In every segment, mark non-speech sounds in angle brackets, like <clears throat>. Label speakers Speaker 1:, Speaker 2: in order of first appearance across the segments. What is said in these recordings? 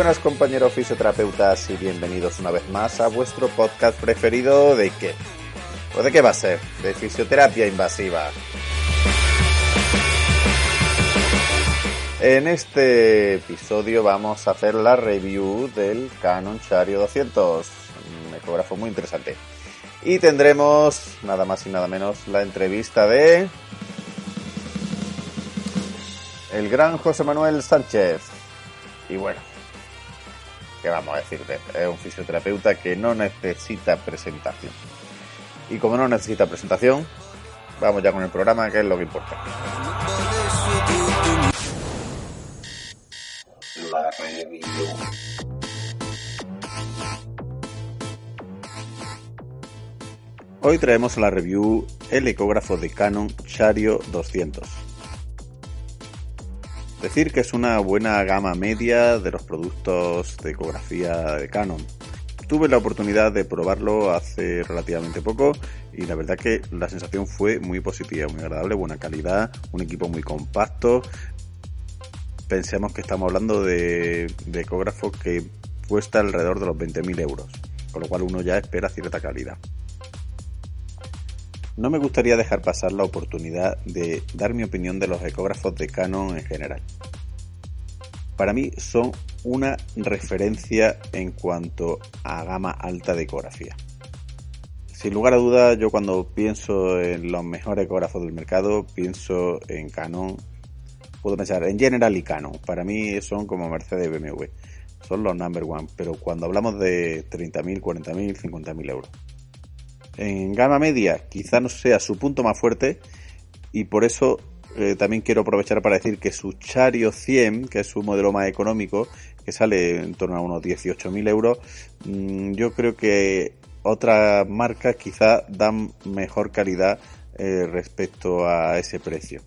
Speaker 1: buenas compañeros fisioterapeutas y bienvenidos una vez más a vuestro podcast preferido de qué? ¿O de qué va a ser? De fisioterapia invasiva. En este episodio vamos a hacer la review del Canon Chario 200, un ecógrafo muy interesante. Y tendremos nada más y nada menos la entrevista de el gran José Manuel Sánchez. Y bueno, ¿qué vamos a decirte? Es un fisioterapeuta que no necesita presentación. Y como no necesita presentación, vamos ya con el programa, que es lo que importa. Hoy traemos la review el ecógrafo de Canon Chario 200 Decir que es una buena gama media de los productos de ecografía de Canon. Tuve la oportunidad de probarlo hace relativamente poco y la verdad que la sensación fue muy positiva, muy agradable, buena calidad, un equipo muy compacto. Pensemos que estamos hablando de, de ecógrafo que cuesta alrededor de los 20.000 euros, con lo cual uno ya espera cierta calidad. No me gustaría dejar pasar la oportunidad de dar mi opinión de los ecógrafos de Canon en general. Para mí son una referencia en cuanto a gama alta de ecografía. Sin lugar a dudas, yo cuando pienso en los mejores ecógrafos del mercado, pienso en Canon. Puedo pensar en General y Canon. Para mí son como Mercedes BMW. Son los number one. Pero cuando hablamos de 30.000, 40.000, 50.000 euros en gama media quizá no sea su punto más fuerte y por eso eh, también quiero aprovechar para decir que su Chario 100, que es su modelo más económico, que sale en torno a unos 18.000 euros, mm, yo creo que otras marcas quizá dan mejor calidad eh, respecto a ese precio.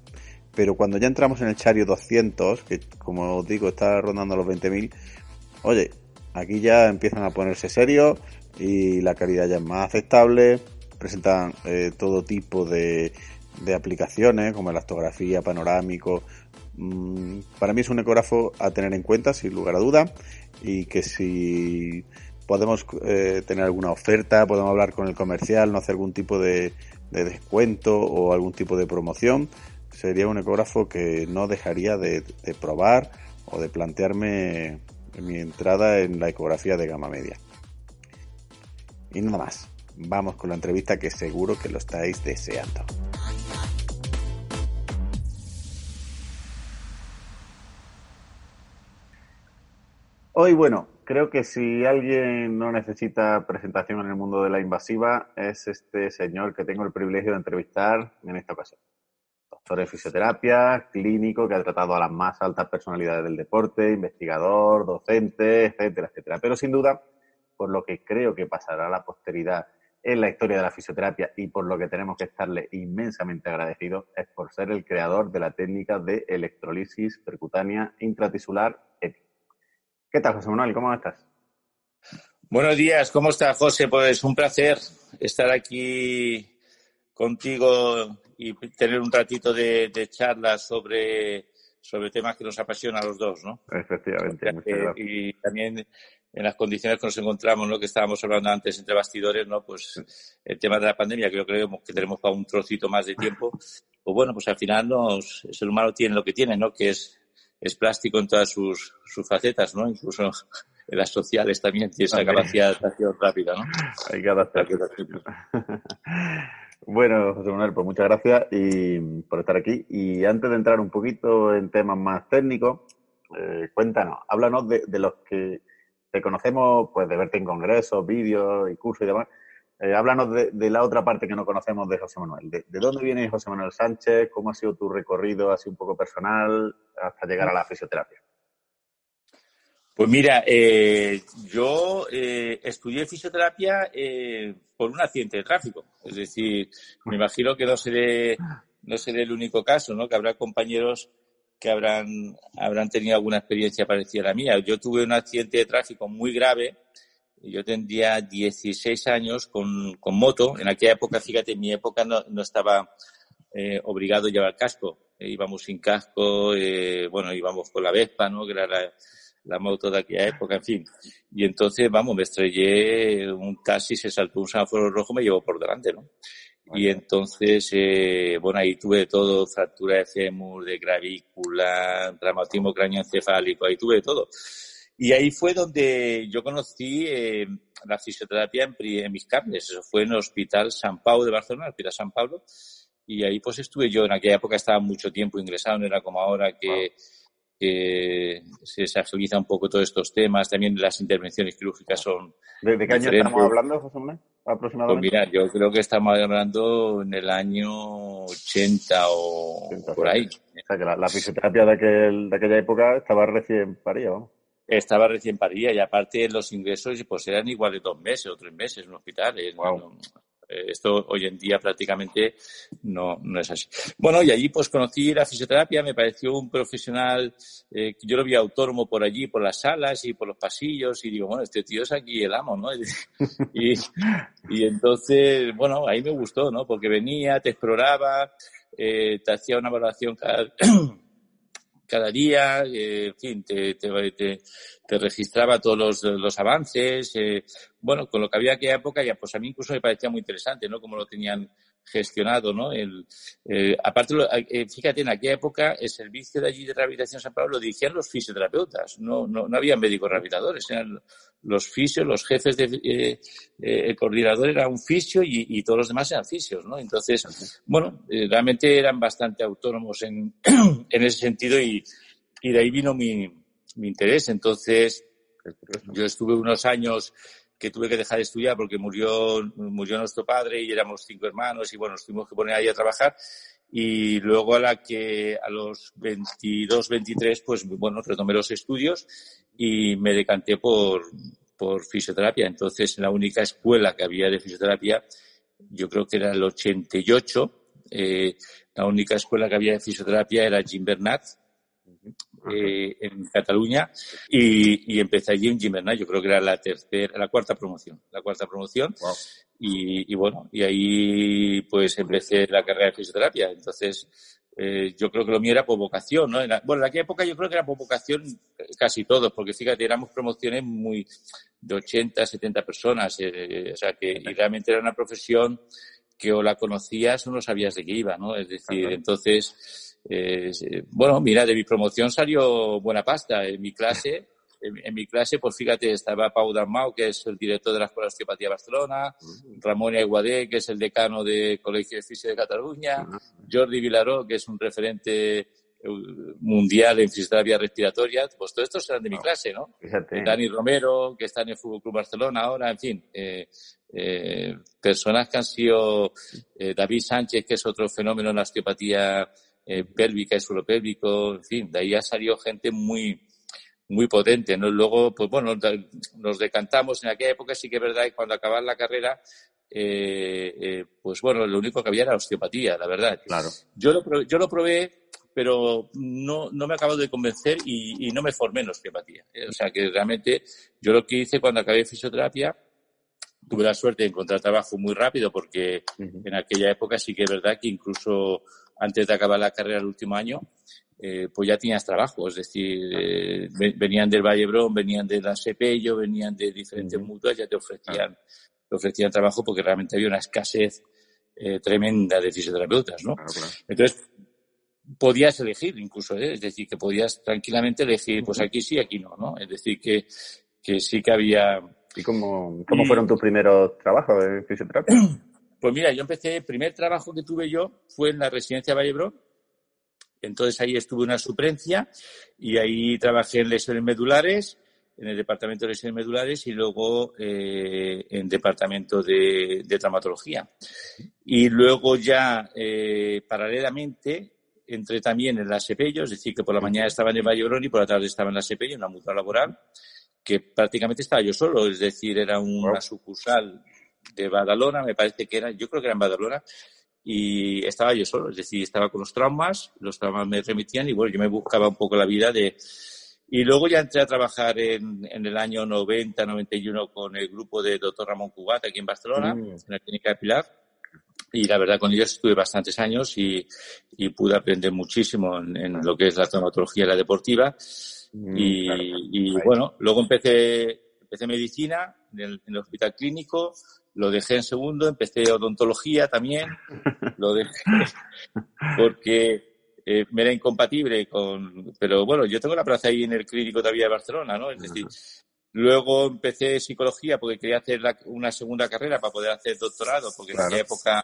Speaker 1: Pero cuando ya entramos en el Chario 200, que como os digo está rondando los 20.000, oye, aquí ya empiezan a ponerse serios y la calidad ya es más aceptable, presentan eh, todo tipo de, de aplicaciones como elastografía, panorámico. Mm, para mí es un ecógrafo a tener en cuenta sin lugar a duda y que si podemos eh, tener alguna oferta, podemos hablar con el comercial, no hacer algún tipo de, de descuento o algún tipo de promoción, sería un ecógrafo que no dejaría de, de probar o de plantearme mi entrada en la ecografía de gama media. Y nada más, vamos con la entrevista que seguro que lo estáis deseando. Hoy, bueno, creo que si alguien no necesita presentación en el mundo de la invasiva, es este señor que tengo el privilegio de entrevistar en esta ocasión. Doctor en fisioterapia, clínico, que ha tratado a las más altas personalidades del deporte, investigador, docente, etcétera, etcétera. Pero sin duda, por lo que creo que pasará a la posteridad en la historia de la fisioterapia y por lo que tenemos que estarle inmensamente agradecidos es por ser el creador de la técnica de electrolisis percutánea intratisular EPI. ¿Qué tal, José Manuel? ¿Cómo estás?
Speaker 2: Buenos días, ¿cómo estás, José? Pues un placer estar aquí contigo y tener un ratito de, de charla sobre, sobre temas que nos apasionan a los dos, ¿no?
Speaker 1: Efectivamente.
Speaker 2: y también en las condiciones que nos encontramos, ¿no? que estábamos hablando antes entre bastidores, ¿no? pues el tema de la pandemia, que yo creo que tenemos para un trocito más de tiempo, pues bueno, pues al final nos, el ser humano tiene lo que tiene, ¿no? que es, es plástico en todas sus, sus facetas, ¿no? incluso <laughs> en las sociales también tiene esa capacidad de adaptación rápida. ¿no?
Speaker 1: Hay que adaptarse. <laughs> Bueno, José Manuel, pues muchas gracias y por estar aquí. Y antes de entrar un poquito en temas más técnicos, eh, cuéntanos, háblanos de, de los que te conocemos pues de verte en congresos, vídeos y cursos y demás. Eh, háblanos de, la otra parte que no conocemos de José Manuel. De, dónde viene José Manuel Sánchez? ¿Cómo ha sido tu recorrido así un poco personal hasta llegar a la fisioterapia?
Speaker 2: Pues mira, eh, yo eh, estudié fisioterapia por un accidente de tráfico. Es decir, me imagino que no seré, no seré el único caso, ¿no? Que habrá compañeros que habrán, habrán tenido alguna experiencia parecida a la mía. Yo tuve un accidente de tráfico muy grave. Yo tendría 16 años con, con moto. En aquella época, fíjate, en mi época no, no estaba eh, obligado a llevar casco. Eh, íbamos sin casco, eh, bueno, íbamos con la Vespa, ¿no? Que era la moto de aquella época, en fin. Y entonces, vamos, me estrellé, un taxi se saltó un semáforo rojo, me llevó por delante, ¿no? Y entonces, eh, bueno, ahí tuve todo, fractura de fémur, de gravícula, traumatismo cráneoencefálico, ahí tuve todo. Y ahí fue donde yo conocí eh, la fisioterapia en, en, mis carnes. Eso fue en el Hospital San Pablo de Barcelona, el Hospital San Pablo. Y ahí pues estuve yo. En aquella época estaba mucho tiempo ingresado, no era como ahora que, que se, agiliza un poco todos estos temas. También las intervenciones quirúrgicas son.
Speaker 1: ¿De, qué año estamos hablando, José Manuel? Aproximadamente.
Speaker 2: Pues mira, yo creo que estamos hablando en el año 80 o por ahí.
Speaker 1: O sea que la, fisioterapia de, aquel, de aquella época estaba recién parida, ¿no?
Speaker 2: estaba recién parida y aparte los ingresos pues eran igual de dos meses o tres meses en un hospital. Eh, esto hoy en día prácticamente no, no es así. Bueno, y allí pues conocí la fisioterapia, me pareció un profesional, eh, yo lo vi autónomo por allí, por las salas y por los pasillos y digo, bueno, este tío es aquí el amo, ¿no? <laughs> y, y entonces, bueno, ahí me gustó, ¿no? Porque venía, te exploraba, eh, te hacía una evaluación cada <clears throat> cada día, eh, en fin, te, te, te, registraba todos los, los avances, eh, bueno, con lo que había aquella época, ya pues a mí incluso me parecía muy interesante, ¿no? Como lo tenían gestionado, ¿no? El, eh, aparte, eh, fíjate, en aquella época el servicio de allí de rehabilitación San Pablo lo dirigían los fisioterapeutas, no, no, no había médicos rehabilitadores, eran los fisios, los jefes de, eh, eh, el coordinador era un fisio y, y, todos los demás eran fisios, ¿no? Entonces, bueno, eh, realmente eran bastante autónomos en, <clears throat> en ese sentido y, y de ahí vino mi, mi interés. Entonces, yo estuve unos años que tuve que dejar de estudiar porque murió, murió nuestro padre y éramos cinco hermanos y bueno, nos tuvimos que poner ahí a trabajar. Y luego a la que a los 22, 23, pues bueno, retomé los estudios y me decanté por, por fisioterapia. Entonces, en la única escuela que había de fisioterapia, yo creo que era el 88, eh, la única escuela que había de fisioterapia era Jim Bernat, eh, en Cataluña y, y, empecé allí en Gimbernat, yo creo que era la tercera, la cuarta promoción, la cuarta promoción. Y, y, bueno, y ahí pues empecé la carrera de fisioterapia. Entonces, eh, yo creo que lo mío era por vocación, ¿no? bueno, en aquella época yo creo que era por vocación casi todos, porque fíjate, éramos promociones muy de 80, 70 personas, eh, o sea que y realmente era una profesión que o la conocías o no sabías de qué iba, ¿no? Es decir, entonces eh, bueno, mira, de mi promoción salió buena pasta. En mi clase, <laughs> en, mi clase, pues fíjate, estaba Pau Dalmau, que es el director de la Escuela de Osteopatía de Barcelona, Ramón Aguadé, que es el decano de Colegio de Fisio de Cataluña, Jordi Vilaró, que es un referente eh, mundial en fisioterapia respiratoria, pues todos estos eran de mi clase, ¿no? Dani Romero, que está en el Fútbol Club Barcelona ahora, en fin, eh, eh, personas que han sido eh, David Sánchez, que es otro fenómeno en la osteopatía eh, pélvica y suropélvico, en fin, de ahí ha salido gente muy, muy potente, ¿no? Luego, pues bueno, nos decantamos en aquella época, sí que es verdad, que cuando acababa la carrera, eh, eh, pues bueno, lo único que había era osteopatía, la verdad.
Speaker 1: Claro.
Speaker 2: Yo lo, yo lo probé, pero no, no me acabo de convencer y, y no me formé en osteopatía. O sea que realmente yo lo que hice cuando acabé fisioterapia, tuve la suerte de encontrar trabajo muy rápido porque en aquella época sí que es verdad que incluso antes de acabar la carrera el último año, eh, pues ya tenías trabajo, es decir, eh, venían del Vallebrón, venían de la Sepello, venían de diferentes mutuas, ya te ofrecían, te ofrecían trabajo porque realmente había una escasez eh, tremenda de fisioterapeutas, ¿no? Entonces, podías elegir incluso, ¿eh? es decir, que podías tranquilamente elegir, pues aquí sí, aquí no, ¿no? Es decir, que, que sí que había...
Speaker 1: ¿Y cómo, cómo fueron tus primeros trabajos de fisioterapia? <clears throat>
Speaker 2: Pues mira, yo empecé, el primer trabajo que tuve yo fue en la residencia Vallebrón. Entonces ahí estuve una suplencia y ahí trabajé en lesiones medulares, en el departamento de lesiones medulares y luego eh, en departamento de, traumatología. Y luego ya, eh, paralelamente, entré también en la SEPELLO, es decir, que por la mañana estaba en el Vallebrón y por la tarde estaba en la SEPELLO, en la mutua laboral, que prácticamente estaba yo solo, es decir, era una sucursal de Badalona, me parece que era, yo creo que era en Badalona, y estaba yo solo, es decir, estaba con los traumas, los traumas me remitían y bueno, yo me buscaba un poco la vida de... Y luego ya entré a trabajar en, en el año 90, 91 con el grupo de doctor Ramón Cugat aquí en Barcelona, mm. en la clínica de Pilar. Y la verdad, con ellos estuve bastantes años y, y pude aprender muchísimo en, en, lo que es la traumatología y la deportiva. Mm, y, bueno, luego empecé, empecé medicina en el, hospital clínico, lo dejé en segundo, empecé odontología también, <laughs> lo dejé porque eh, me era incompatible con, pero bueno, yo tengo la plaza ahí en el clínico todavía de Barcelona, ¿no? Es decir, luego empecé psicología porque quería hacer una segunda carrera para poder hacer doctorado, porque en aquella época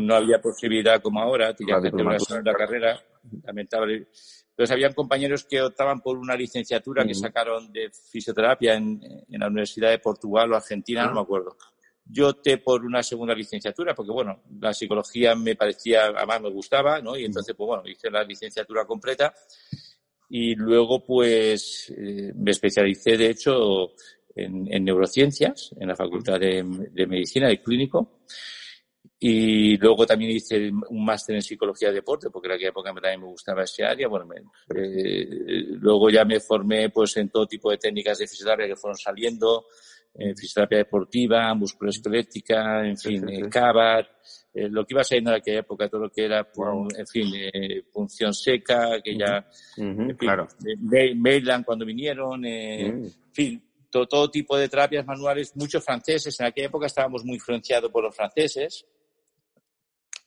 Speaker 2: no había posibilidad como ahora, tenía que hacer una segunda carrera, lamentable. Entonces, habían compañeros que optaban por una licenciatura que sacaron de fisioterapia en, la Universidad de Portugal o Argentina, no me acuerdo. Yo opté por una segunda licenciatura porque, bueno, la psicología me parecía, además me gustaba, ¿no? Y entonces, pues bueno, hice la licenciatura completa y luego, pues, eh, me especialicé, de hecho, en, neurociencias en la Facultad de, de Medicina, de Clínico. Y luego también hice un máster en psicología de deporte, porque en aquella época también me gustaba ese área. Bueno, eh, luego ya me formé pues en todo tipo de técnicas de fisioterapia que fueron saliendo, eh, fisioterapia deportiva, musculoesquelética, en fin, sí, eh, lo que iba saliendo en aquella época, todo lo que era, en fin, punción seca, que ya, claro. Mainland cuando vinieron, en fin, todo, todo, tipo de terapias manuales, muchos franceses. En aquella época estábamos muy influenciados por los franceses.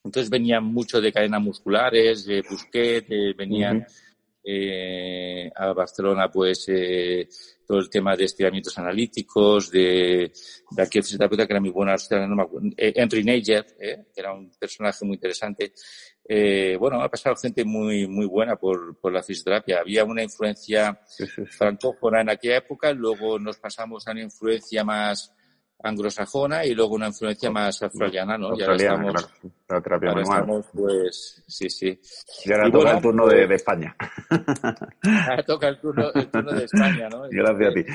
Speaker 2: Entonces venían mucho de cadenas musculares, de Busquet, venían eh, a Barcelona pues eh, todo el tema de estiramientos analíticos, de, de aquel fisioterapeuta que era muy buena, no me acuerdo, eh, Henry Neger, eh, que era un personaje muy interesante. Eh, bueno, ha pasado gente muy, muy buena por, por la fisioterapia. Había una influencia francófona en aquella época, luego nos pasamos a una influencia más anglosajona y luego una influencia más australiana, ¿no?
Speaker 1: ya estamos, la terapia
Speaker 2: ahora estamos, pues, sí, sí.
Speaker 1: Y ahora toca el turno de, pues España. <laughs>
Speaker 2: Ahora toca el turno, el turno de España, ¿no? <laughs>
Speaker 1: Gracias a ti.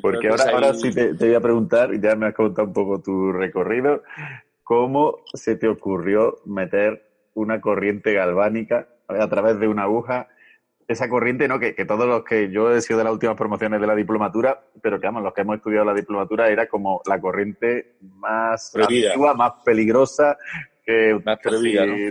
Speaker 1: Porque ahora, ahora sí te, te, voy a preguntar, ya me has contado un poco tu recorrido, ¿cómo se te ocurrió meter una corriente galvánica a través de una aguja esa corriente, ¿no? Que, que, todos los que yo he sido de las últimas promociones de la diplomatura, pero que vamos, los que hemos estudiado la diplomatura era como la corriente más antigua, más peligrosa que, más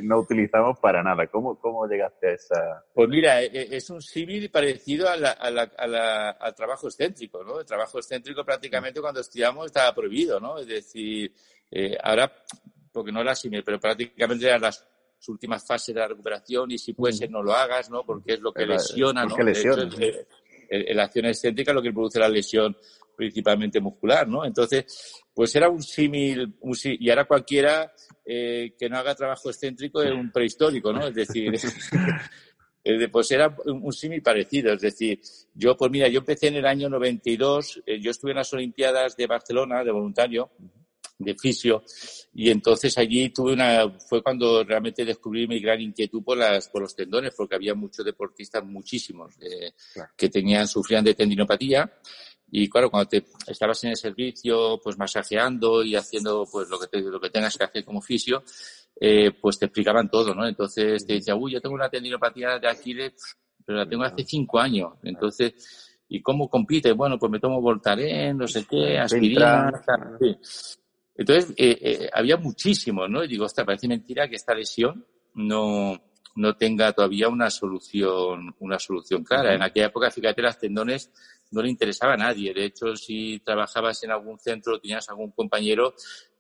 Speaker 1: ¿no? utilizamos para nada. ¿Cómo, ¿Cómo llegaste a esa?
Speaker 2: Pues mira, e, e, es un símil parecido a la, a la, a la, al trabajo excéntrico, ¿no? El trabajo excéntrico prácticamente cuando estudiamos estaba prohibido, ¿no? Es decir, eh, ahora, porque no era símil, pero prácticamente eran las últimas fases de la recuperación y si puede ser no lo hagas, ¿no? Porque es lo que lesiona, ¿no?
Speaker 1: Lesiona.
Speaker 2: la acción excéntrica es lo que produce la lesión principalmente muscular, ¿no? Entonces, pues era un símil, y ahora cualquiera eh, que no haga trabajo excéntrico es un prehistórico, ¿no? Es decir, <laughs> pues era un símil parecido, es decir, yo, pues mira, yo empecé en el año 92, eh, yo estuve en las Olimpiadas de Barcelona de voluntario, de fisio. Y entonces allí tuve una, fue cuando realmente descubrí mi gran inquietud por las, por los tendones, porque había muchos deportistas, muchísimos, eh, que tenían, sufrían de tendinopatía. Y claro, cuando te estabas en el servicio, pues masajeando y haciendo pues lo que, te, lo que tengas que hacer como fisio, eh, pues te explicaban todo, ¿no? Entonces te decía, uy, yo tengo una tendinopatía de Aquiles, pero la tengo hace cinco años. Entonces, ¿y cómo compite? Bueno, pues me tomo Voltaren, no sé qué, aspirina, sí. Entonces, eh, eh, había muchísimos, ¿no? Y digo, hostia, parece mentira que esta lesión no, no tenga todavía una solución, una solución clara. En aquella época, fíjate, las tendones no le interesaba a nadie. De hecho, si trabajabas en algún centro, tenías algún compañero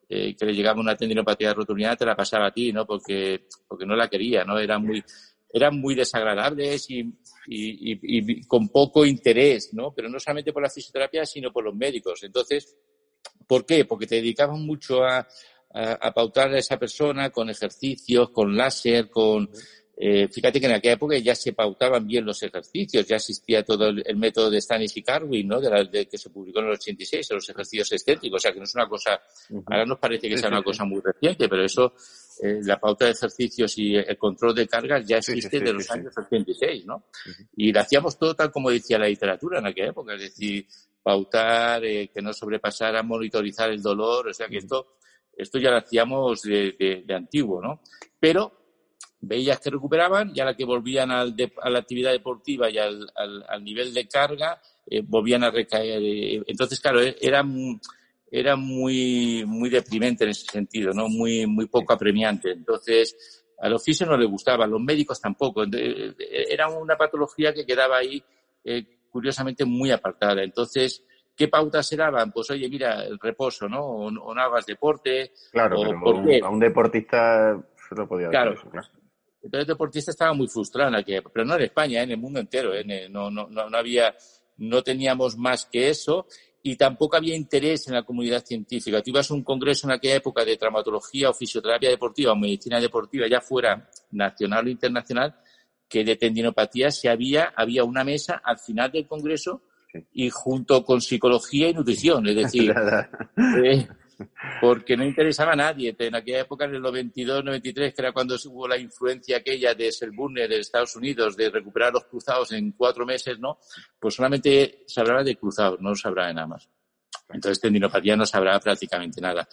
Speaker 2: eh, que le llegaba una tendinopatía rotulada, te la pasaba a ti, ¿no? Porque, porque no la quería, ¿no? Eran muy, eran muy desagradables y, y, y, y con poco interés, ¿no? Pero no solamente por la fisioterapia, sino por los médicos. Entonces, ¿Por qué? Porque te dedicaban mucho a, a, pautar a esa persona con ejercicios, con láser, con... Eh, fíjate que en aquella época ya se pautaban bien los ejercicios, ya existía todo el, método de Stanis y Carwin, ¿no? De, la, de, que se publicó en el 86, los ejercicios estéticos, o sea que no es una cosa, ahora nos parece que sea una cosa muy reciente, pero eso, eh, la pauta de ejercicios y el control de cargas ya existe de los años 86, ¿no? Y lo hacíamos todo tal como decía la literatura en aquella época, es decir, pautar, eh, que no sobrepasara, monitorizar el dolor, o sea que esto, esto ya lo hacíamos de, de, antiguo, ¿no? Pero veías que recuperaban y a la que volvían al a la actividad deportiva y al, al, nivel de carga, eh, volvían a recaer. Eh, entonces, claro, era, era muy, muy deprimente en ese sentido, ¿no? Muy, muy poco apremiante. Entonces, a los fisios no les gustaba, a los médicos tampoco. Era una patología que quedaba ahí curiosamente muy apartada. Entonces, ¿qué pautas se daban? Pues oye, mira, el reposo, ¿no? O, no hagas deporte.
Speaker 1: Claro, pero a un deportista se lo podía
Speaker 2: dar. Claro. claro. Entonces el deportista estaba muy frustrado pero no en España, en el mundo entero. No, no, no, no había, no teníamos más que eso y tampoco había interés en la comunidad científica. Tú ibas a un congreso en aquella época de traumatología o fisioterapia deportiva o medicina deportiva, ya fuera nacional o internacional, que de tendinopatía se había, había una mesa al final del congreso y junto con psicología y nutrición, es decir, <laughs> eh, porque no interesaba a nadie. En aquella época, en el 92, 93, que era cuando hubo la influencia aquella de Selburne de Estados Unidos de recuperar los cruzados en cuatro meses, ¿no? Pues solamente se hablaba de cruzados, no se hablaba de nada más. Entonces, tendinopatía no se hablaba prácticamente nada.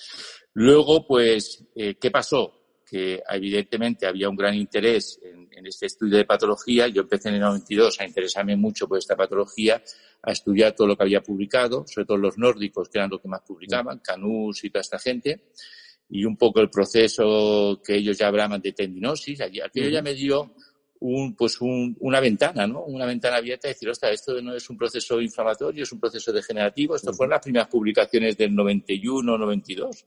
Speaker 2: Luego, pues, eh, ¿qué pasó? Que evidentemente había un gran interés en, este estudio de patología. Yo empecé en el 92 a interesarme mucho por esta patología, a estudiar todo lo que había publicado, sobre todo los nórdicos, que eran los que más publicaban, Canús y toda esta gente, y un poco el proceso que ellos ya hablaban de tendinosis. Aquello ya me dio un, pues un, una ventana, ¿no? Una ventana abierta y decir, ostras, esto no es un proceso inflamatorio, es un proceso degenerativo. Esto fueron las primeras publicaciones del 91, 92.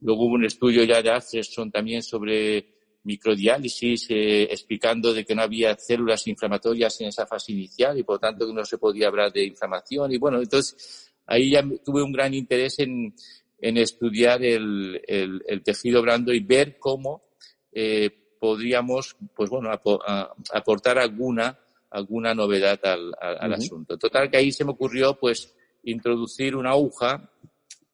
Speaker 2: Luego hubo un estudio ya de Atherson también sobre microdiálisis, eh, explicando de que no había células inflamatorias en esa fase inicial y por lo tanto que no se podía hablar de inflamación. Y bueno, entonces ahí ya tuve un gran interés en, en estudiar el, el, el tejido blando y ver cómo eh, podríamos, pues bueno, aportar alguna, alguna novedad al, al, asunto. Total que ahí se me ocurrió, pues, introducir una aguja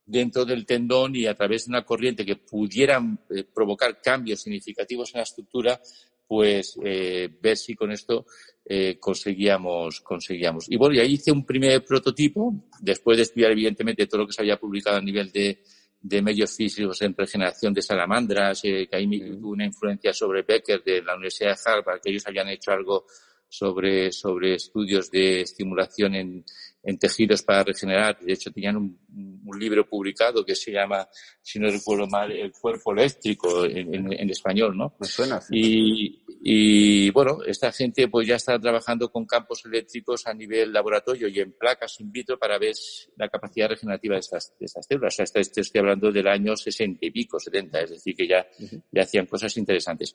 Speaker 2: dentro del tendón y a través de una corriente que pudiera eh, provocar cambios significativos en la estructura, pues eh, ver si con esto eh, conseguíamos, conseguíamos. Y bueno, y ahí hice un primer prototipo, después de estudiar evidentemente todo lo que se había publicado a nivel de, de medios físicos en regeneración de salamandras, eh, que ahí tuvo una influencia sobre Becker de la Universidad de Harvard, que ellos habían hecho algo sobre, sobre estudios de estimulación en, en tejidos para regenerar. De hecho, tenían un, un, libro publicado que se llama, si no recuerdo mal, El cuerpo eléctrico en, en, español, ¿no?
Speaker 1: Me suena.
Speaker 2: Y, y, bueno, esta gente pues ya está trabajando con campos eléctricos a nivel laboratorio y en placas in vitro para ver la capacidad regenerativa de estas, de estas células. O sea, estoy hablando del año 60 y pico, 70, es decir, que ya, ya hacían cosas interesantes.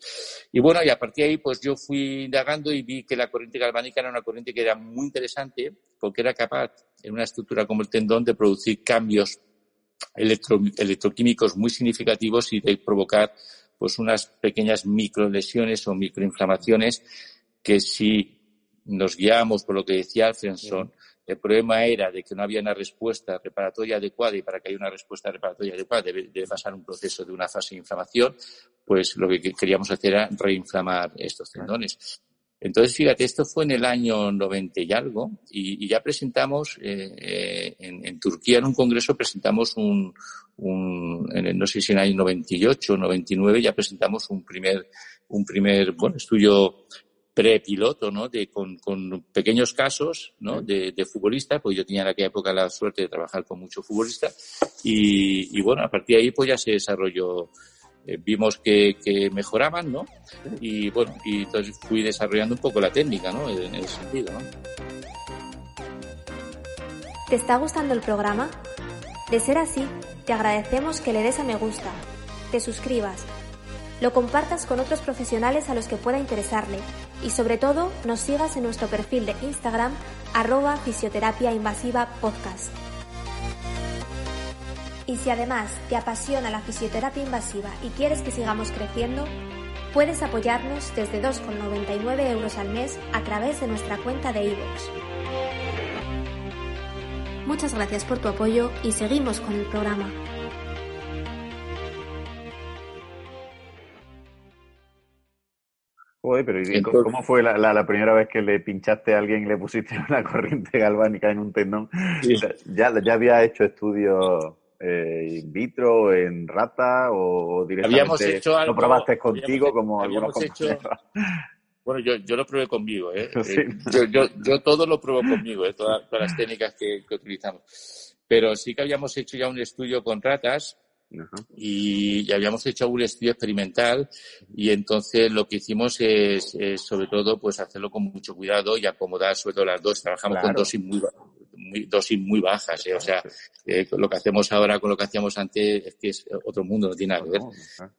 Speaker 2: Y bueno, y a partir de ahí pues yo fui indagando y vi que la corriente galvánica era una corriente que era muy interesante porque era capaz en una estructura como el tendón de producir cambios electroquímicos muy significativos y de provocar pues unas pequeñas microlesiones o microinflamaciones que si nos guiamos por lo que decía Alfredson, el problema era de que no había una respuesta reparatoria adecuada y para que haya una respuesta reparatoria adecuada debe, debe, pasar un proceso de una fase de inflamación, pues lo que queríamos hacer era reinflamar estos tendones. Entonces, fíjate, esto fue en el año 90 y algo, y, ya presentamos, eh, eh, en, Turquía en un congreso presentamos un, un en no sé si en el año 98 o 99, ya presentamos un primer, un primer, bueno, estudio prepiloto, ¿no? De, con, con pequeños casos, ¿no? De, de futbolistas, pues yo tenía en aquella época la suerte de trabajar con muchos futbolistas, y, y bueno, a partir de ahí pues ya se desarrolló eh, vimos que, mejoraban, ¿no? Y bueno, y entonces fui desarrollando un poco la técnica, ¿no? En ese sentido, ¿no?
Speaker 3: ¿Te está gustando el programa? De ser así, te agradecemos que le des a me gusta, te suscribas, lo compartas con otros profesionales a los que pueda interesarle y sobre todo nos sigas en nuestro perfil de Instagram arroba fisioterapia invasiva podcast. Y si además te apasiona la fisioterapia invasiva y quieres que sigamos creciendo, puedes apoyarnos desde 2,99 euros al mes a través de nuestra cuenta de iVoox. Muchas gracias por tu apoyo y seguimos con el programa.
Speaker 1: Joder, pero ¿cómo fue la, primera vez que le pinchaste a alguien y le pusiste <laughs> una corriente galvánica en un tendón? ya, ya había hecho estudios eh, in vitro, en rata o directamente
Speaker 2: habíamos hecho algo,
Speaker 1: lo probaste contigo como algunos
Speaker 2: Bueno, yo, yo lo probé conmigo, ¿eh? <laughs> eh yo, yo, yo, todo lo pruebo conmigo, ¿eh? todas, las técnicas que, que, utilizamos. Pero sí que habíamos hecho ya un estudio con ratas y, habíamos hecho un estudio experimental y entonces lo que hicimos es, sobre todo pues hacerlo con mucho cuidado y acomodar sobre todo las dos. Trabajamos con dosis muy, muy, dosis muy bajas, ¿eh? o sea, eh, lo que hacemos ahora con lo que hacíamos antes es que es otro mundo, no tiene nada que ver.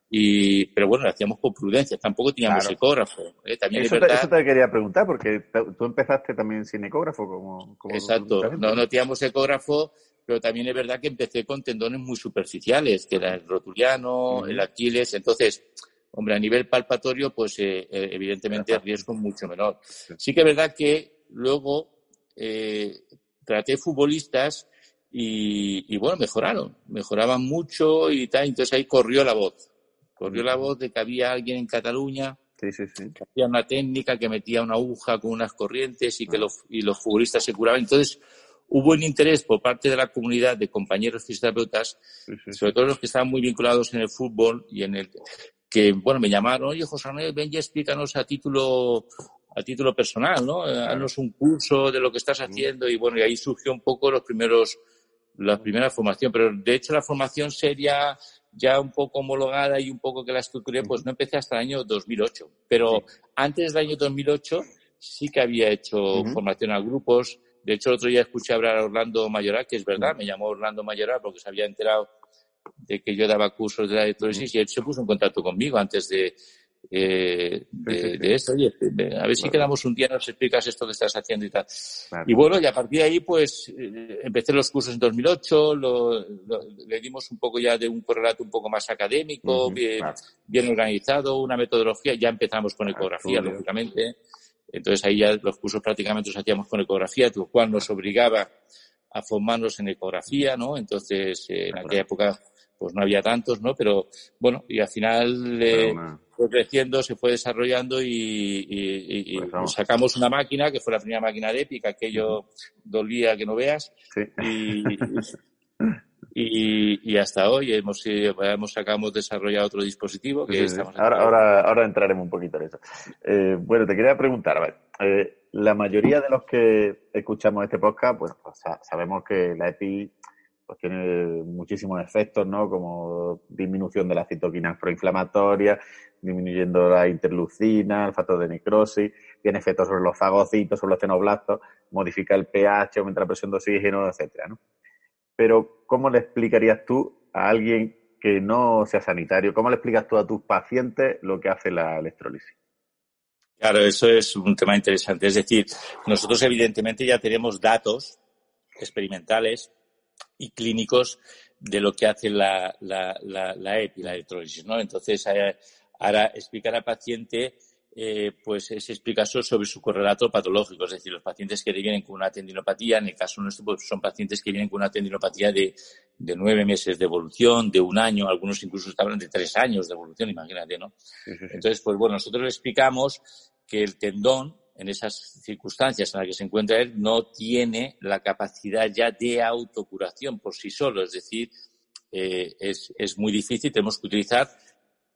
Speaker 2: Y, pero bueno, lo hacíamos con prudencia, tampoco teníamos ecógrafo. ¿eh? También
Speaker 1: eso, te, eso, te, quería preguntar, porque tú empezaste también sin ecógrafo. Como,
Speaker 2: Exacto, no, no teníamos ecógrafo pero también es verdad que empecé con tendones muy superficiales, que era el rotuliano, el aquiles, entonces, hombre, a nivel palpatorio, pues eh, evidentemente el riesgo es mucho menor. Sí que es verdad que luego eh, traté futbolistas y, bueno, mejoraron, mejoraban mucho y tal, entonces ahí corrió la voz, corrió la voz de que había alguien en Cataluña que hacía una técnica que metía una aguja con unas corrientes y que los, y los futbolistas se curaban. Entonces, hubo un interés por parte de la comunidad de compañeros fisioterapeutas, sobre todo los que estaban muy vinculados en el fútbol y en el que, bueno, me llamaron, oye, José Manuel, ven y explícanos a título a título personal, ¿no? Haznos un curso de lo que estás haciendo y bueno, y ahí surgió un poco los primeros, la primera formación, pero de hecho la formación sería ya un poco homologada y un poco que la estructuré, pues no empecé hasta el año 2008, pero antes del año 2008 sí que había hecho formación a grupos, de hecho, el otro día escuché hablar a Orlando Mayoral, que es verdad, me llamó Orlando Mayoral porque se había enterado de que yo daba cursos de la electrólisis y él se puso en contacto conmigo antes de, eh, de, esto. Oye, a ver si quedamos un día, nos explicas esto que estás haciendo y tal. Y bueno, y a partir de ahí, pues, eh, empecé los cursos en 2008, lo, le dimos un poco ya de un correlato un poco más académico, bien, bien, organizado, una metodología, ya empezamos con ecografía, lógicamente. Entonces ahí ya los cursos prácticamente los hacíamos con ecografía, lo cual nos obligaba a formarnos en ecografía, ¿no? Entonces, eh, en aquella época, pues no había tantos, ¿no? Pero bueno, y al final eh, fue creciendo, se fue desarrollando y, pues sacamos una máquina, que fue la primera máquina de épica, aquello dolía que no veas. Sí. Y, <laughs> hasta hoy hemos, hemos, hemos desarrollado otro dispositivo que estamos
Speaker 1: ahora, ahora, ahora, entraremos un poquito en eso. Eh, bueno, te quería preguntar, a ver, eh, la mayoría de los que escuchamos este podcast, pues, pues sabemos que la EPI pues, tiene muchísimos efectos, ¿no? Como disminución de la citoquina proinflamatoria, disminuyendo la interleucina, el factor de necrosis, tiene efectos sobre los fagocitos, sobre los xenoblastos, modifica el pH, aumenta la presión de oxígeno, etcétera, ¿no? pero ¿cómo le explicarías tú a alguien que no sea sanitario? ¿Cómo le explicas tú a tus pacientes lo que hace la electrólisis?
Speaker 2: Claro, eso es un tema interesante. Es decir, nosotros evidentemente ya tenemos datos experimentales y clínicos de lo que hace la, la, la, la EPI, la electrólisis, ¿no? Entonces, ahora explicar al paciente eh, pues es explicación sobre su correlato patológico, es decir, los pacientes que vienen con una tendinopatía, en el caso nuestro, pues son pacientes que vienen con una tendinopatía de, de nueve meses de evolución, de un año, algunos incluso estaban de tres años de evolución, imagínate, ¿no? Entonces, pues bueno, nosotros le explicamos que el tendón, en esas circunstancias en las que se encuentra él, no tiene la capacidad ya de autocuración por sí solo, es decir, eh, es, es muy difícil, tenemos que utilizar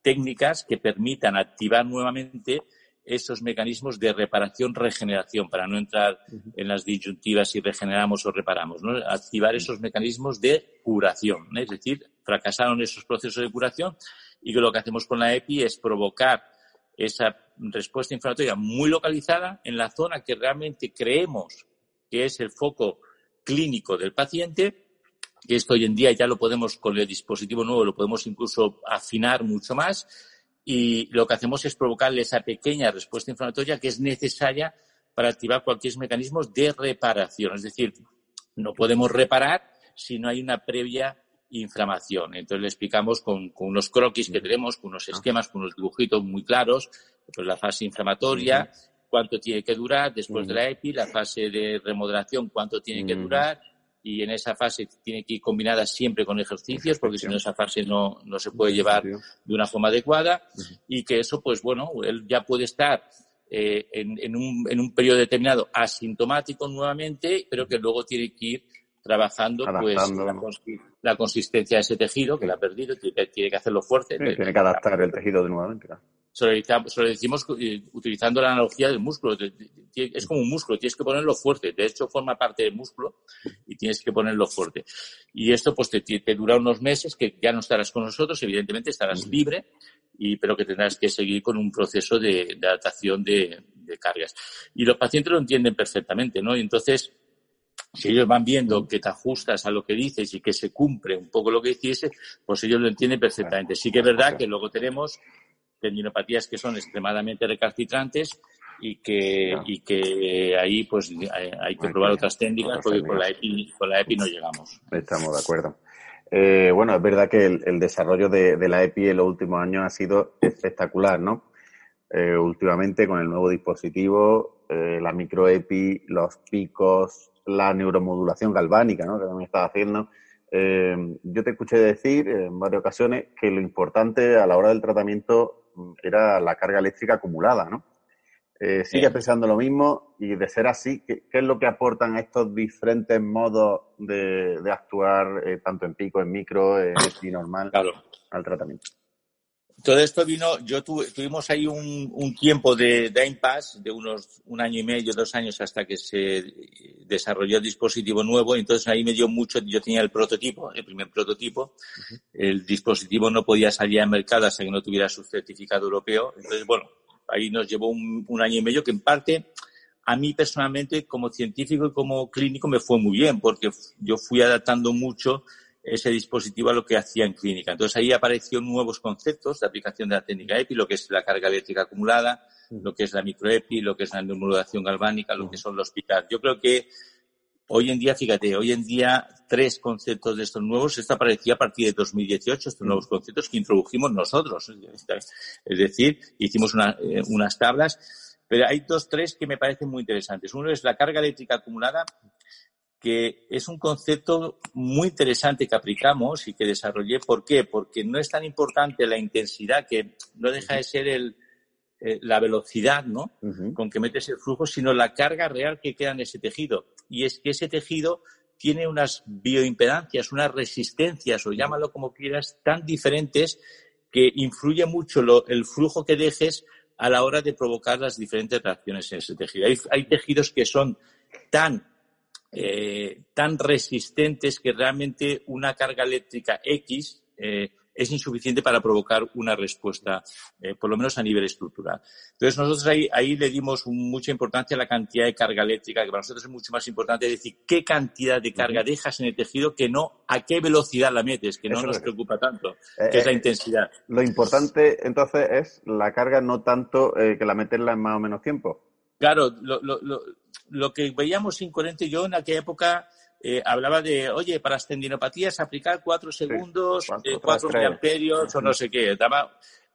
Speaker 2: técnicas que permitan activar nuevamente esos mecanismos de reparación-regeneración, para no entrar en las disyuntivas si regeneramos o reparamos, ¿no? activar esos mecanismos de curación, es decir, fracasaron esos procesos de curación y que lo que hacemos con la EPI es provocar esa respuesta inflamatoria muy localizada en la zona que realmente creemos que es el foco clínico del paciente que esto hoy en día ya lo podemos, con el dispositivo nuevo, lo podemos incluso afinar mucho más y lo que hacemos es provocarle esa pequeña respuesta inflamatoria que es necesaria para activar cualquier mecanismo de reparación. Es decir, no podemos reparar si no hay una previa inflamación. Entonces le explicamos con, unos croquis que tenemos, con unos esquemas, con unos dibujitos muy claros, pues la fase inflamatoria, cuánto tiene que durar, después de la EPI, la fase de remodelación, cuánto tiene que durar, y en esa fase tiene que ir combinada siempre con ejercicios, porque si no esa fase no, no se puede llevar de una forma adecuada y que eso, pues bueno, él ya puede estar eh, en, en, un, en un periodo determinado asintomático nuevamente, pero que luego tiene que ir trabajando pues la, consistencia de ese tejido que la ha perdido, tiene, tiene que hacerlo fuerte.
Speaker 1: tiene que adaptar el tejido de nuevamente.
Speaker 2: se lo, decimos eh, utilizando la analogía del músculo. Es como un músculo, tienes que ponerlo fuerte. De hecho, forma parte del músculo y tienes que ponerlo fuerte. Y esto pues te, te dura unos meses que ya no estarás con nosotros, evidentemente estarás libre, y, pero que tendrás que seguir con un proceso de, adaptación de, de, cargas. Y los pacientes lo entienden perfectamente, ¿no? Y entonces, si ellos van viendo que te ajustas a lo que dices y que se cumple un poco lo que dices, pues ellos lo entienden perfectamente. Sí que es verdad que luego tenemos tendinopatías que son extremadamente recalcitrantes y que, y que ahí pues hay, que probar otras técnicas porque con la, EPI, con la EPI no llegamos.
Speaker 1: Estamos de acuerdo. Eh, bueno, es verdad que el, desarrollo de, la EPI en los últimos años ha sido espectacular, ¿no? Eh, últimamente con el nuevo dispositivo, eh, la microEPI, los picos, la neuromodulación galvánica, ¿no? Que también está haciendo. yo te escuché decir en varias ocasiones que lo importante a la hora del tratamiento era la carga eléctrica acumulada, ¿no? Eh, ¿Sigues pensando lo mismo? Y de ser así, ¿qué, es lo que aportan estos diferentes modos de, actuar, eh, tanto en pico, en micro, en <laughs> normal, al tratamiento?
Speaker 2: Todo esto vino, yo tuvimos ahí un, tiempo de, de impasse de unos un año y medio, dos años hasta que se desarrolló el dispositivo nuevo. Entonces ahí me dio mucho, yo tenía el prototipo, el primer prototipo. El dispositivo no podía salir al mercado hasta que no tuviera su certificado europeo. Entonces, bueno, ahí nos llevó un, un año y medio que en parte a mí personalmente como científico y como clínico me fue muy bien porque yo fui adaptando mucho ese dispositivo a lo que hacía en clínica. Entonces ahí aparecieron nuevos conceptos de aplicación de la técnica EPI, lo que es la carga eléctrica acumulada, lo que es la microEPI, lo que es la neuromodulación galvánica, lo que son los PICAR. Yo creo que hoy en día, fíjate, hoy en día tres conceptos de estos nuevos, esto aparecía a partir de 2018, estos nuevos conceptos que introdujimos nosotros. Es decir, hicimos eh, unas tablas, pero hay dos, tres que me parecen muy interesantes. Uno es la carga eléctrica acumulada, que es un concepto muy interesante que aplicamos y que desarrollé. ¿Por qué? Porque no es tan importante la intensidad, que no deja de ser el, eh, la velocidad ¿no? con que metes el flujo, sino la carga real que queda en ese tejido. Y es que ese tejido tiene unas bioimpedancias, unas resistencias, o llámalo como quieras, tan diferentes que influye mucho el flujo que dejes a la hora de provocar las diferentes reacciones en ese tejido. hay tejidos que son tan eh, tan resistentes que realmente una carga eléctrica X eh, es insuficiente para provocar una respuesta, eh, por lo menos a nivel estructural. Entonces, nosotros ahí, ahí le dimos mucha importancia a la cantidad de carga eléctrica, que para nosotros es mucho más importante decir qué cantidad de carga dejas en el tejido, que no a qué velocidad la metes, que no nos preocupa tanto, que es la intensidad.
Speaker 1: Lo importante, entonces, es la carga, no tanto que la meterla en más o menos tiempo.
Speaker 2: Claro, lo, lo que veíamos incoherente, yo en aquella época eh, hablaba de, oye, para las tendinopatías aplicar cuatro segundos, eh, cuatro, miliamperios o no sé qué.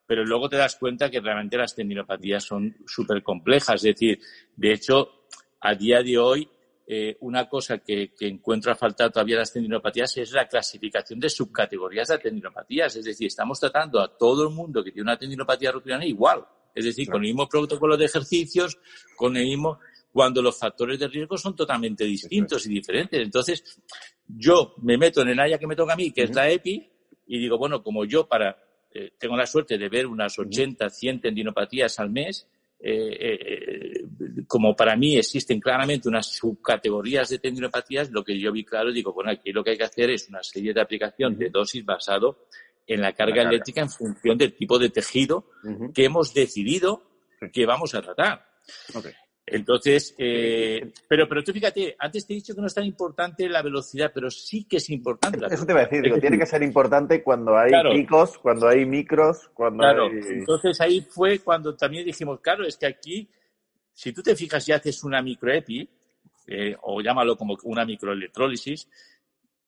Speaker 2: pero luego te das cuenta que realmente las tendinopatías son súper complejas. Es decir, de hecho, a día de hoy, eh, una cosa que, que, encuentro a faltar todavía las tendinopatías es la clasificación de subcategorías de tendinopatías. Es decir, estamos tratando a todo el mundo que tiene una tendinopatía rotulana igual. Es decir, con el mismo protocolo de ejercicios, con el mismo cuando los factores de riesgo son totalmente distintos y diferentes. Entonces, yo me meto en el área que me toca a mí, que es la EPI, y digo, bueno, como yo para eh, tengo la suerte de ver unas 80, 100 tendinopatías al mes, eh, eh, como para mí existen claramente unas subcategorías de tendinopatías, lo que yo vi claro, digo, bueno, aquí lo que hay que hacer es una serie de aplicación de dosis basado en la carga eléctrica en función del tipo de tejido que hemos decidido que vamos a tratar. Entonces, eh, pero, pero tú fíjate, antes te he dicho que no es tan importante la velocidad, pero sí que es importante.
Speaker 1: Eso te iba a decir, digo, tiene que ser importante cuando hay picos, cuando hay micros, cuando
Speaker 2: claro.
Speaker 1: hay...
Speaker 2: Entonces ahí fue cuando también dijimos, claro, es que aquí, si tú te fijas y haces una microepi, eh, o llámalo como una microelectrólisis,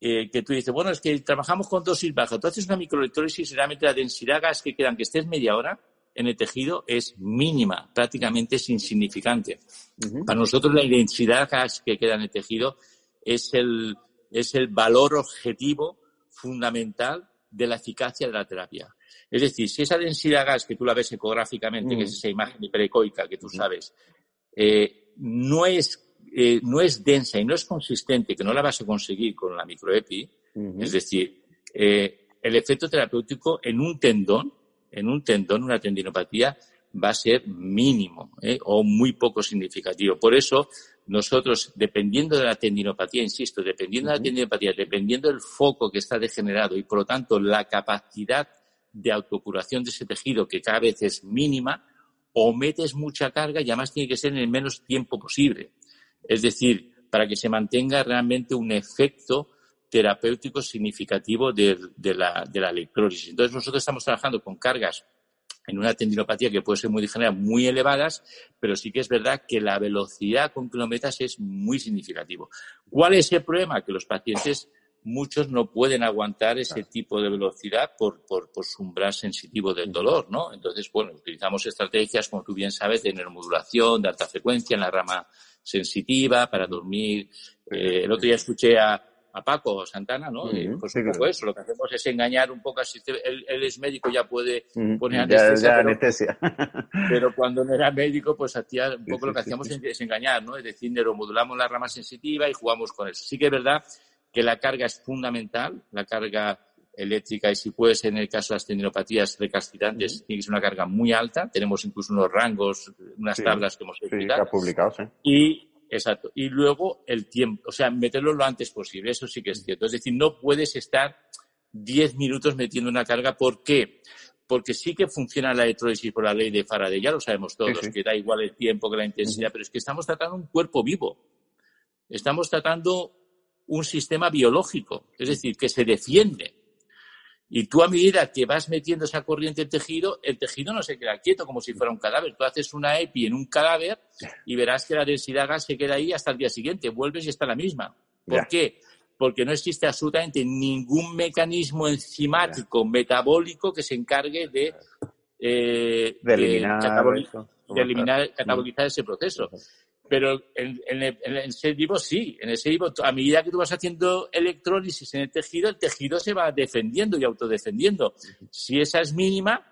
Speaker 2: eh, que tú dices, bueno, es que trabajamos con dosis bajas. Tú haces una microelectrólisis y realmente la densidad de gas que quedan, que estés media hora, en el tejido es mínima, prácticamente es insignificante. Para nosotros la densidad gas que queda en el tejido es el, es el valor objetivo fundamental de la eficacia de la terapia. Es decir, si esa densidad gas que tú la ves ecográficamente, que es esa imagen hiperecoica que tú sabes, eh, no, es, eh, no es densa y no es consistente, que no la vas a conseguir con la microepi, es decir, eh, el efecto terapéutico en un tendón en un tendón, una tendinopatía, va a ser mínimo ¿eh? o muy poco significativo. Por eso, nosotros, dependiendo de la tendinopatía, insisto, dependiendo de la tendinopatía, dependiendo del foco que está degenerado y, por lo tanto, la capacidad de autocuración de ese tejido, que cada vez es mínima, o metes mucha carga y además tiene que ser en el menos tiempo posible. Es decir, para que se mantenga realmente un efecto terapéutico significativo de, la, de la electrólisis. Entonces, nosotros estamos trabajando con cargas en una tendinopatía que puede ser muy degenerada, muy elevadas, pero sí que es verdad que la velocidad con kilómetros es muy significativo. ¿Cuál es el problema? Que los pacientes, muchos no pueden aguantar ese tipo de velocidad por, por, por, su umbral sensitivo del dolor, ¿no? Entonces, bueno, utilizamos estrategias, como tú bien sabes, de neuromodulación, de alta frecuencia en la rama sensitiva para dormir. Eh, el otro día escuché a, a Paco Santana, ¿no? pues un poco eso, lo que hacemos es engañar un poco al sistema. Él, es médico, ya puede poner anestesia. <laughs> pero, cuando no era médico, pues hacía un poco lo que hacíamos es engañar, ¿no? Es decir, neuromodulamos la rama sensitiva y jugamos con eso. Sí que es verdad que la carga es fundamental, la carga eléctrica y si puede ser en el caso de las tendinopatías recalcitrantes, tiene que ser una carga muy alta. Tenemos incluso unos rangos, unas tablas que hemos
Speaker 1: publicado.
Speaker 2: Y Exacto. Y luego el tiempo, o sea, meterlo lo antes posible, eso sí que es cierto. Es decir, no puedes estar 10 minutos metiendo una carga. ¿Por qué? Porque sí que funciona la electrólisis por la ley de Faraday, ya lo sabemos todos, que da igual el tiempo que la intensidad, pero es que estamos tratando un cuerpo vivo. Estamos tratando un sistema biológico, es decir, que se defiende. Y tú a medida que vas metiendo esa corriente en tejido, el tejido no se queda quieto como si fuera un cadáver. Tú haces una EPI en un cadáver y verás que la densidad gas se queda ahí hasta el día siguiente. Vuelves y está la misma. ¿Por qué? Porque no existe absolutamente ningún mecanismo enzimático, metabólico que se encargue de,
Speaker 1: eh, de eliminar,
Speaker 2: de, eliminar catabolizar ese proceso. Pero en, el, ser vivo sí, en el ser vivo, a medida que tú vas haciendo electrólisis en el tejido, el tejido se va defendiendo y autodefendiendo. Si esa es mínima,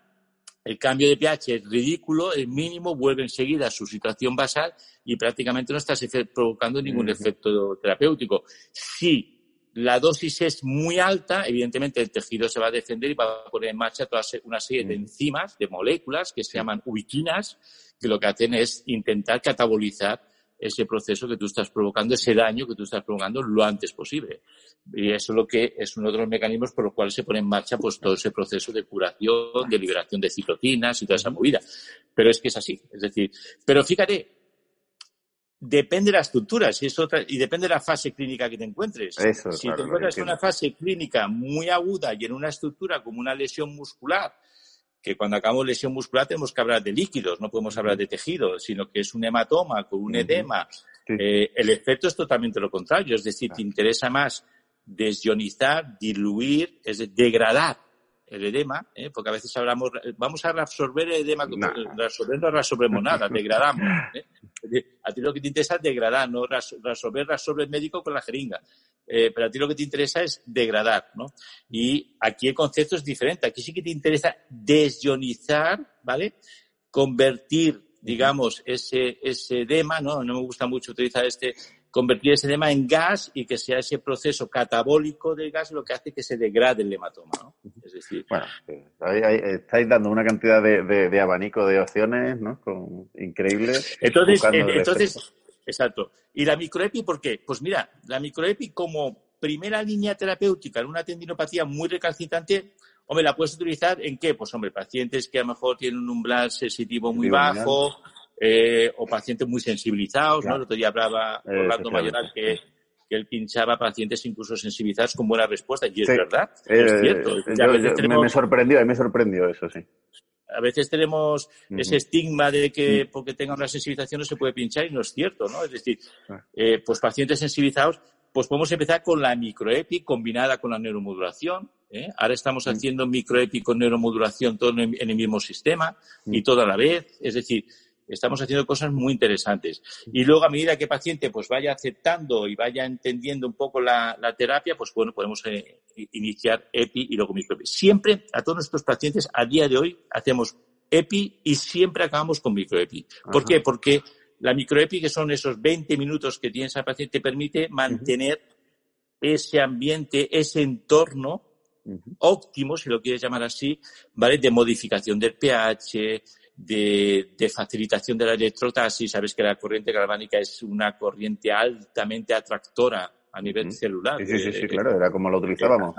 Speaker 2: el cambio de pH es ridículo, el mínimo vuelve enseguida a su situación basal y prácticamente no estás provocando ningún efecto terapéutico. Si la dosis es muy alta, evidentemente el tejido se va a defender y va a poner en marcha toda una serie de enzimas, de moléculas que se llaman ubiquinas, que lo que hacen es intentar catabolizar ese proceso que tú estás provocando, ese daño que tú estás provocando lo antes posible. Y eso es lo que es uno de los mecanismos por los cuales se pone en marcha pues todo ese proceso de curación, de liberación de citocinas y toda esa movida. Pero es que es así. Es decir, pero fíjate, depende de la estructura si es otra, y depende de la fase clínica que te encuentres. si te encuentras en una fase clínica muy aguda y en una estructura como una lesión muscular, que cuando acabamos lesión muscular tenemos que hablar de líquidos, no podemos hablar de tejidos, sino que es un hematoma con un edema. Eh, el efecto es totalmente lo contrario, es decir, te interesa más desionizar, diluir, es decir, degradar el edema, ¿eh? porque a veces hablamos, vamos a reabsorber el edema, no. reabsorber no reabsorbemos nada, degradamos. ¿eh? A ti lo que te interesa es degradar, no reabsorber, reabsorbe el médico con la jeringa. Eh, pero a ti lo que te interesa es degradar, ¿no? Y aquí el concepto es diferente. Aquí sí que te interesa desionizar, ¿vale? Convertir, digamos, ese, ese edema, ¿no? No me gusta mucho utilizar este, convertir ese edema en gas y que sea ese proceso catabólico del gas lo que hace que se degrade el hematoma, ¿no? Es decir...
Speaker 1: Bueno, estáis dando una cantidad de, de, abanico de opciones, ¿no? Con, increíble.
Speaker 2: Entonces, entonces Exacto. ¿Y la microepi por qué? Pues mira, la microepi como primera línea terapéutica en una tendinopatía muy recalcitrante, hombre, la puedes utilizar en qué? Pues hombre, pacientes que a lo mejor tienen un umbral sensitivo muy bajo eh, o pacientes muy sensibilizados, ¿no? El otro día hablaba Orlando Mayoral que, que él pinchaba pacientes incluso sensibilizados con buena respuesta y es verdad, es
Speaker 1: eh, cierto. me sorprendió, me sorprendió eso, sí
Speaker 2: a veces tenemos ese estigma de que porque tenga una sensibilización no se puede pinchar y no es cierto, ¿no? Es decir, eh, pues pacientes sensibilizados, pues podemos empezar con la microepi combinada con la neuromodulación. ¿eh? Ahora estamos haciendo microepi con neuromodulación todo en el mismo sistema y todo a la vez. Es decir, estamos haciendo cosas muy interesantes. Y luego, a medida que el paciente pues vaya aceptando y vaya entendiendo un poco la, terapia, pues bueno, podemos eh, iniciar EPI y luego microepi. Siempre, a todos nuestros pacientes, a día de hoy, hacemos EPI y siempre acabamos con microepi. ¿Por qué? Porque la microepi, que son esos 20 minutos que tienes al paciente, te permite mantener ese ambiente, ese entorno óptimo, si lo quieres llamar así, ¿vale? De modificación del pH, de, facilitación de la electrotasis. Sabes que la corriente galvánica es una corriente altamente atractora a nivel celular.
Speaker 1: Sí, sí, sí, eh, claro, era como lo utilizábamos.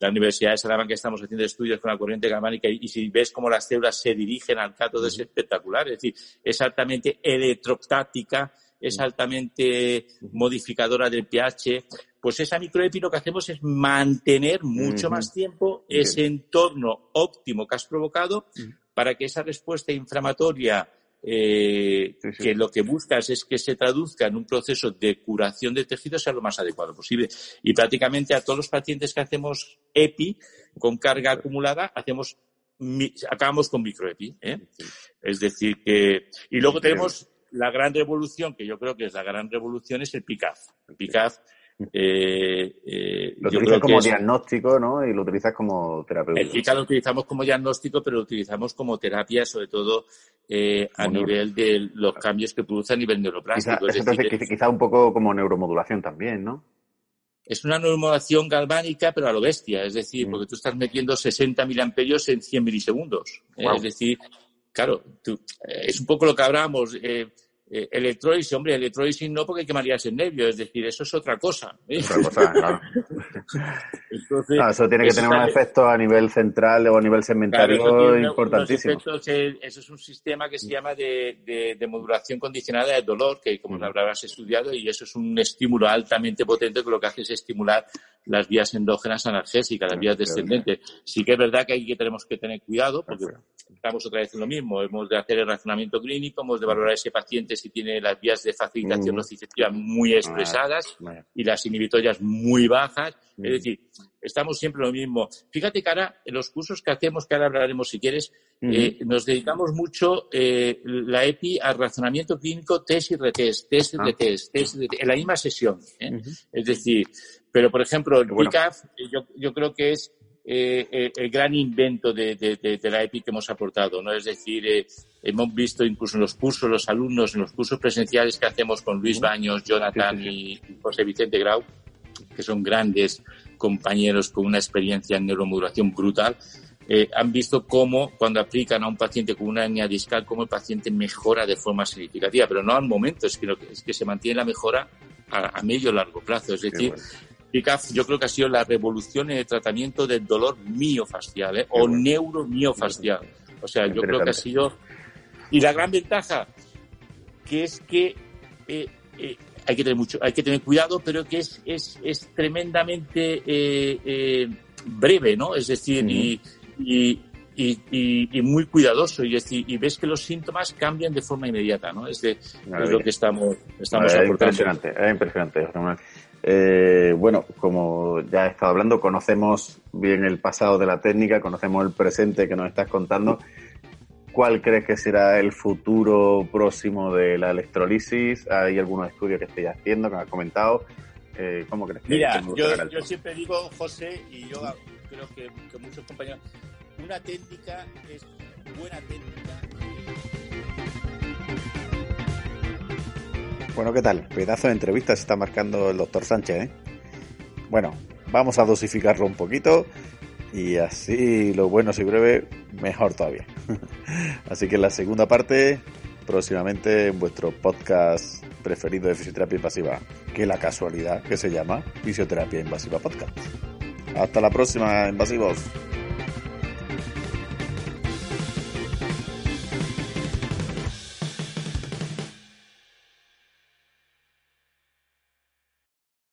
Speaker 2: la Universidad de Salamanca estamos haciendo estudios con la corriente galvánica y, si ves cómo las células se dirigen al cátodo es espectacular. Es decir, es altamente electrostática, es altamente modificadora del pH. Pues esa microepi lo que hacemos es mantener mucho más tiempo ese entorno óptimo que has provocado para que esa respuesta inflamatoria eh, que lo que buscas es que se traduzca en un proceso de curación de tejido sea lo más adecuado posible. Y prácticamente a todos los pacientes que hacemos EPI con carga acumulada, hacemos acabamos con microepi. ¿eh? Es decir, que. Y luego tenemos la gran revolución, que yo creo que es la gran revolución, es el PICAF. El PICAF
Speaker 1: eh, eh, lo utilizas como diagnóstico, ¿no? Y lo utilizas como terapeuta.
Speaker 2: El PICA lo utilizamos como diagnóstico, pero lo utilizamos como terapia, sobre todo eh, a nivel de los cambios que produce a nivel neuroplástico.
Speaker 1: Quizá, quizá un poco como neuromodulación también, ¿no?
Speaker 2: Es una neuromodulación galvánica, pero a lo bestia. Es decir, mm. porque tú estás metiendo 60 miliamperios en 100 milisegundos. Es decir, claro, es un poco lo que hablábamos. Eh, eh, electrólisis, hombre, electrólisis no porque quemarías el nervio, es decir, eso es otra cosa.
Speaker 1: ¿eh? Otra cosa, claro. <laughs> eso tiene que tener un efecto a nivel central o a nivel segmentario importantísimo.
Speaker 2: Eh, eso es un sistema que se llama de, modulación condicionada del dolor, que como lo habrás estudiado, y eso es un estímulo altamente potente que lo que hace es estimular las vías endógenas analgésicas, las vías descendentes. Sí que es verdad que ahí tenemos que tener cuidado, porque estamos otra vez en lo mismo. Hemos de hacer el razonamiento clínico, hemos de valorar a ese paciente si tiene las vías de facilitación nociceptiva muy expresadas y las inhibitorias muy bajas. Es decir, estamos siempre lo mismo. Fíjate que ahora, en los cursos que hacemos, que ahora hablaremos si quieres, eh, nos dedicamos mucho eh, la EPI al razonamiento clínico test y retest, test y ah. retest, test y en la misma sesión. ¿eh? Es decir, pero por ejemplo, el PICAF yo, yo creo que es el gran invento de, de, la EPI que hemos aportado, ¿no? Es decir, hemos visto incluso en los cursos, los alumnos, en los cursos presenciales que hacemos con Luis Baños, Jonathan y José Vicente Grau, que son grandes compañeros con una experiencia en neuromodulación brutal, eh, han visto cómo cuando aplican a un paciente con una hernia discal, cómo el paciente mejora de forma significativa, pero no al momento, es que, es que se mantiene la mejora a, medio y largo plazo. Es decir, PICAF yo creo que ha sido la revolución en el tratamiento del dolor miofascial ¿eh? o neuromiofascial. O sea, yo creo que ha sido... Y la gran ventaja, que es que eh, eh hay que tener mucho, hay que tener cuidado, pero que es, es, es tremendamente eh, eh, breve, ¿no? Es decir, y, y, y, muy cuidadoso y, y ves que los síntomas cambian de forma inmediata, ¿no? Es, de, es lo que estamos, estamos
Speaker 1: es Impresionante, es impresionante. Eh, bueno, como ya he estado hablando, conocemos bien el pasado de la técnica, conocemos el presente que nos estás contando. ¿Cuál crees que será el futuro próximo de la electrolisis? ¿Hay algunos estudios que estéis haciendo, que has comentado? Eh, ¿Cómo crees que
Speaker 2: Mira, yo, yo siempre digo, José, y yo creo que, muchos compañeros, una técnica es buena técnica.
Speaker 1: Bueno, ¿qué tal? Pedazo de entrevista se está marcando el doctor Sánchez, ¿eh? Bueno, vamos a dosificarlo un poquito y así lo bueno si breve, mejor todavía. <laughs> así que la segunda parte, próximamente en vuestro podcast preferido de fisioterapia invasiva, que la casualidad que se llama Fisioterapia Invasiva Podcast. Hasta la próxima, invasivos.